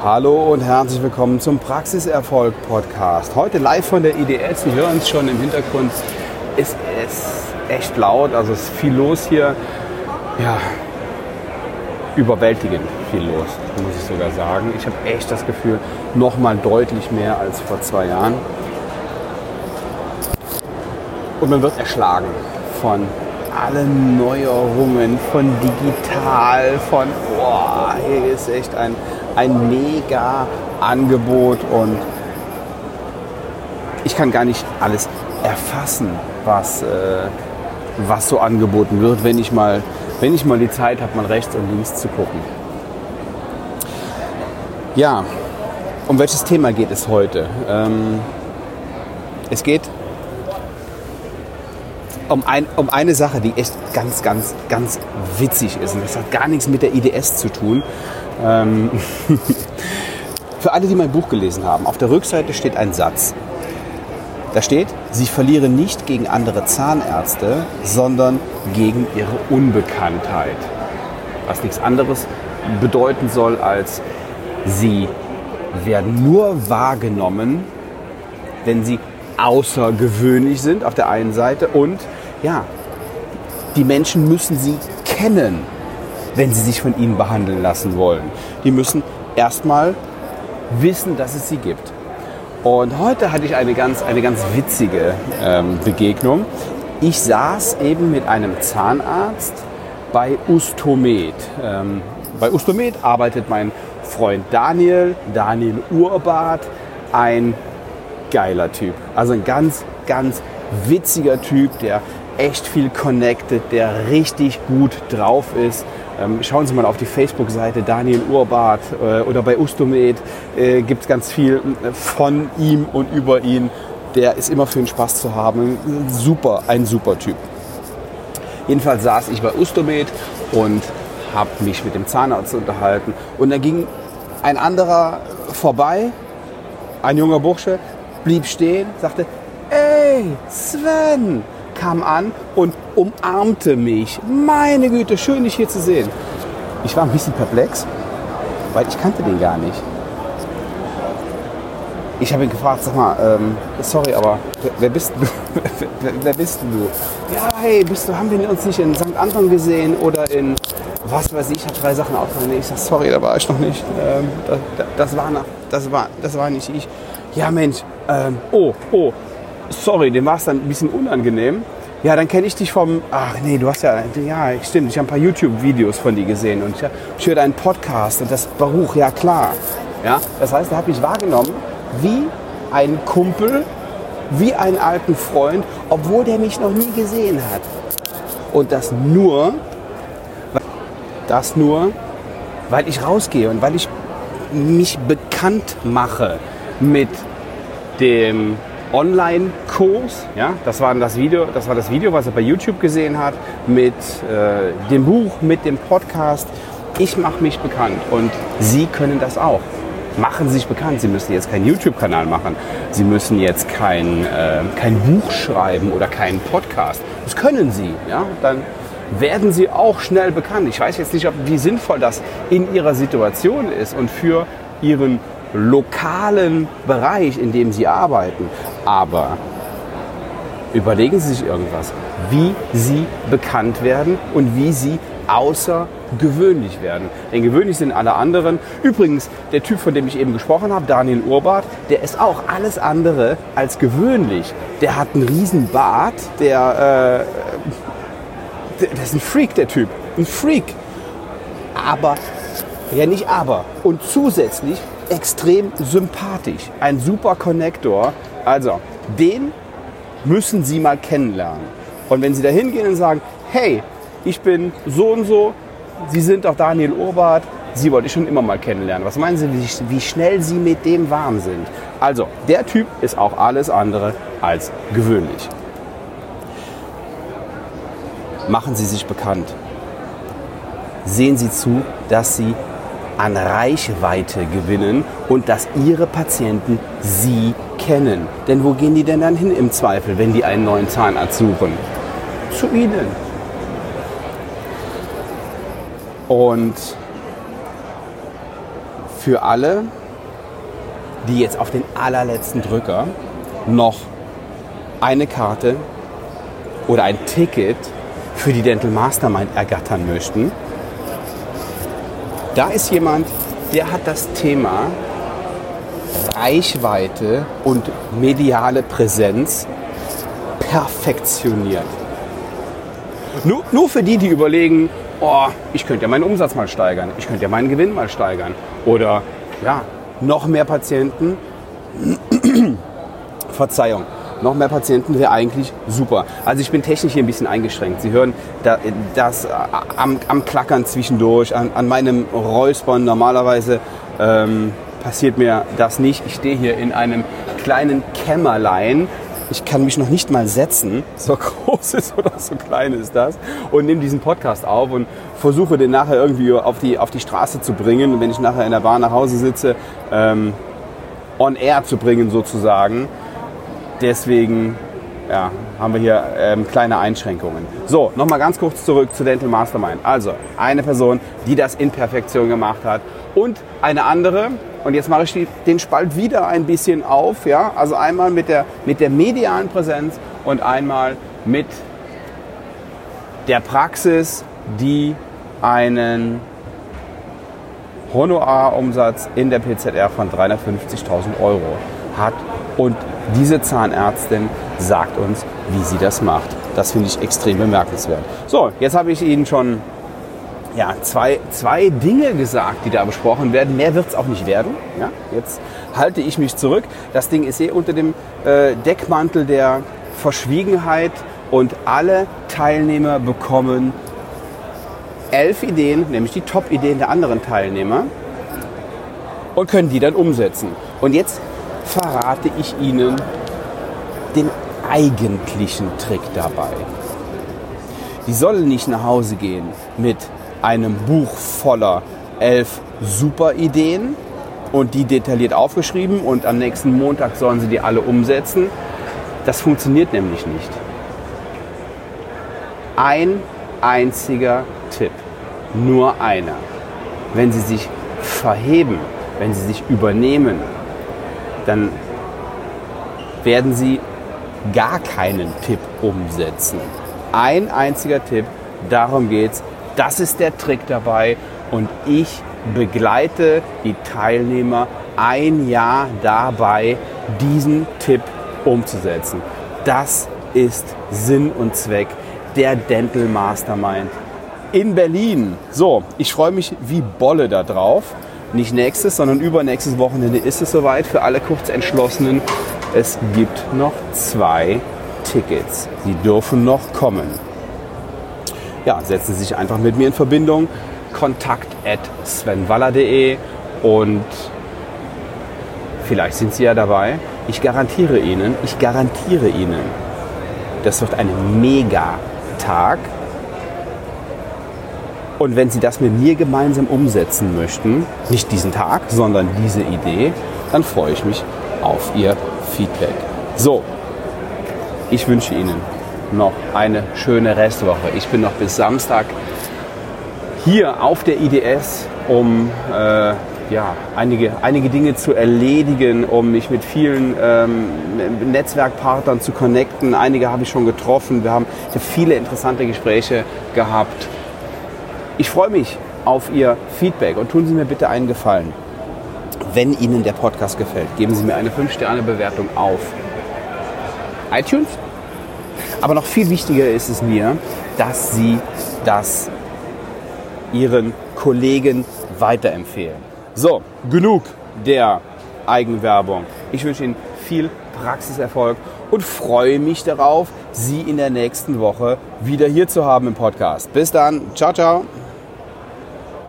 Hallo und herzlich willkommen zum Praxiserfolg Podcast. Heute live von der IDS. Sie hören es schon im Hintergrund. Es ist echt laut, also es ist viel los hier. Ja, überwältigend viel los, muss ich sogar sagen. Ich habe echt das Gefühl, noch mal deutlich mehr als vor zwei Jahren. Und man wird erschlagen von allen Neuerungen, von digital, von, boah, hier ist echt ein, ein mega Angebot und ich kann gar nicht alles erfassen, was, äh, was so angeboten wird, wenn ich mal, wenn ich mal die Zeit habe, mal rechts und links zu gucken. Ja, um welches Thema geht es heute? Ähm, es geht um, ein, um eine Sache, die echt ganz, ganz, ganz witzig ist. Und das hat gar nichts mit der IDS zu tun. Ähm Für alle, die mein Buch gelesen haben, auf der Rückseite steht ein Satz. Da steht, Sie verlieren nicht gegen andere Zahnärzte, sondern gegen ihre Unbekanntheit. Was nichts anderes bedeuten soll, als Sie werden nur wahrgenommen, wenn Sie außergewöhnlich sind auf der einen Seite und ja, die Menschen müssen sie kennen, wenn sie sich von ihnen behandeln lassen wollen. Die müssen erstmal wissen, dass es sie gibt. Und heute hatte ich eine ganz, eine ganz witzige ähm, Begegnung. Ich saß eben mit einem Zahnarzt bei Ustomed. Ähm, bei Ustomed arbeitet mein Freund Daniel, Daniel Urbart, ein geiler Typ. Also ein ganz, ganz witziger Typ, der echt viel connected, der richtig gut drauf ist. Ähm, schauen Sie mal auf die Facebook-Seite Daniel Urbart äh, oder bei Ustomed äh, gibt es ganz viel äh, von ihm und über ihn. Der ist immer für den Spaß zu haben. Super, ein super Typ. Jedenfalls saß ich bei Ustomed und habe mich mit dem Zahnarzt unterhalten. Und da ging ein anderer vorbei, ein junger Bursche, blieb stehen, sagte, ey, Sven, kam an und umarmte mich. Meine Güte, schön dich hier zu sehen. Ich war ein bisschen perplex, weil ich kannte den gar nicht. Ich habe ihn gefragt, sag mal, ähm, sorry, aber wer, bist du? wer, wer, bist du? Ja, hey, bist du, haben wir uns nicht in St. Anton gesehen oder in, was weiß ich, ich habe drei Sachen aufgenommen. Ich sage, sorry, da war ich noch nicht. Ähm, das, das, war das, war, das war nicht ich. Ja, Mensch, ähm, oh, oh, sorry, dem war es dann ein bisschen unangenehm. Ja, dann kenne ich dich vom, ach nee, du hast ja, ja, stimmt, ich habe ein paar YouTube-Videos von dir gesehen und ich, ich höre deinen Podcast und das Baruch, ja klar. Ja, das heißt, er hat mich wahrgenommen wie ein Kumpel, wie einen alten Freund, obwohl der mich noch nie gesehen hat. Und das nur, das nur, weil ich rausgehe und weil ich mich bekannt mache mit dem Online-Kurs. Ja, das war das Video, das war das Video, was er bei YouTube gesehen hat, mit äh, dem Buch, mit dem Podcast. Ich mache mich bekannt und Sie können das auch. Machen Sie sich bekannt. Sie müssen jetzt keinen YouTube-Kanal machen. Sie müssen jetzt kein, äh, kein Buch schreiben oder keinen Podcast. Das können Sie. Ja? Dann werden Sie auch schnell bekannt. Ich weiß jetzt nicht, ob, wie sinnvoll das in Ihrer Situation ist und für Ihren lokalen Bereich, in dem Sie arbeiten. Aber überlegen Sie sich irgendwas, wie Sie bekannt werden und wie Sie außergewöhnlich werden. Denn gewöhnlich sind alle anderen. Übrigens, der Typ, von dem ich eben gesprochen habe, Daniel Urbart, der ist auch alles andere als gewöhnlich. Der hat einen riesen Bart, der, äh, der, der ist ein Freak, der Typ. Ein Freak. Aber, ja nicht aber. Und zusätzlich extrem sympathisch. Ein super Connector. Also, den müssen Sie mal kennenlernen. Und wenn Sie da hingehen und sagen, hey, ich bin so und so, Sie sind doch Daniel Urbart, Sie wollte ich schon immer mal kennenlernen. Was meinen Sie, wie, wie schnell Sie mit dem warm sind? Also, der Typ ist auch alles andere als gewöhnlich. Machen Sie sich bekannt. Sehen Sie zu, dass Sie an Reichweite gewinnen und dass ihre Patienten sie kennen. Denn wo gehen die denn dann hin im Zweifel, wenn die einen neuen Zahnarzt suchen? Zu ihnen. Und für alle, die jetzt auf den allerletzten Drücker noch eine Karte oder ein Ticket für die Dental Mastermind ergattern möchten. Da ist jemand, der hat das Thema Reichweite und mediale Präsenz perfektioniert. Nur, nur für die, die überlegen, oh, ich könnte ja meinen Umsatz mal steigern, ich könnte ja meinen Gewinn mal steigern. Oder ja, noch mehr Patienten, Verzeihung, noch mehr Patienten wäre eigentlich super. Also ich bin technisch hier ein bisschen eingeschränkt. Sie hören das am, am Klackern zwischendurch, an, an meinem Räuspern. Normalerweise ähm, passiert mir das nicht. Ich stehe hier in einem kleinen Kämmerlein. Ich kann mich noch nicht mal setzen, so groß ist oder so klein ist das, und nehme diesen Podcast auf und versuche den nachher irgendwie auf die, auf die Straße zu bringen. Wenn ich nachher in der Bahn nach Hause sitze, ähm, on air zu bringen sozusagen. Deswegen ja, haben wir hier ähm, kleine Einschränkungen. So, nochmal ganz kurz zurück zu Dental Mastermind. Also eine Person, die das in Perfektion gemacht hat und eine andere, und jetzt mache ich die, den Spalt wieder ein bisschen auf, ja, also einmal mit der, mit der medialen Präsenz und einmal mit der Praxis, die einen Honorarumsatz in der PZR von 350.000 Euro hat. Und diese Zahnärztin sagt uns, wie sie das macht. Das finde ich extrem bemerkenswert. So, jetzt habe ich Ihnen schon ja, zwei, zwei Dinge gesagt, die da besprochen werden. Mehr wird es auch nicht werden. Ja, jetzt halte ich mich zurück. Das Ding ist eh unter dem äh, Deckmantel der Verschwiegenheit und alle Teilnehmer bekommen elf Ideen, nämlich die Top-Ideen der anderen Teilnehmer und können die dann umsetzen. Und jetzt verrate ich Ihnen den eigentlichen Trick dabei. Die sollen nicht nach Hause gehen mit einem Buch voller elf super Ideen und die detailliert aufgeschrieben und am nächsten Montag sollen sie die alle umsetzen. Das funktioniert nämlich nicht. Ein einziger Tipp, nur einer. Wenn Sie sich verheben, wenn Sie sich übernehmen, dann werden Sie gar keinen Tipp umsetzen. Ein einziger Tipp, darum geht's. Das ist der Trick dabei und ich begleite die Teilnehmer ein Jahr dabei, diesen Tipp umzusetzen. Das ist Sinn und Zweck der Dental Mastermind in Berlin. So, ich freue mich wie Bolle da drauf. Nicht nächstes, sondern übernächstes Wochenende ist es soweit für alle Kurzentschlossenen. Es gibt noch zwei Tickets. Sie dürfen noch kommen. Ja, setzen Sie sich einfach mit mir in Verbindung. Kontakt at svenwaller.de und vielleicht sind Sie ja dabei. Ich garantiere Ihnen, ich garantiere Ihnen, das wird ein Mega-Tag. Und wenn Sie das mit mir gemeinsam umsetzen möchten, nicht diesen Tag, sondern diese Idee, dann freue ich mich auf Ihr Feedback. So, ich wünsche Ihnen noch eine schöne Restwoche. Ich bin noch bis Samstag hier auf der IDS, um äh, ja, einige, einige Dinge zu erledigen, um mich mit vielen ähm, Netzwerkpartnern zu connecten. Einige habe ich schon getroffen. Wir haben viele interessante Gespräche gehabt. Ich freue mich auf Ihr Feedback und tun Sie mir bitte einen Gefallen. Wenn Ihnen der Podcast gefällt, geben Sie mir eine 5-Sterne-Bewertung auf iTunes. Aber noch viel wichtiger ist es mir, dass Sie das Ihren Kollegen weiterempfehlen. So, genug der Eigenwerbung. Ich wünsche Ihnen viel Praxiserfolg und freue mich darauf, Sie in der nächsten Woche wieder hier zu haben im Podcast. Bis dann. Ciao, ciao.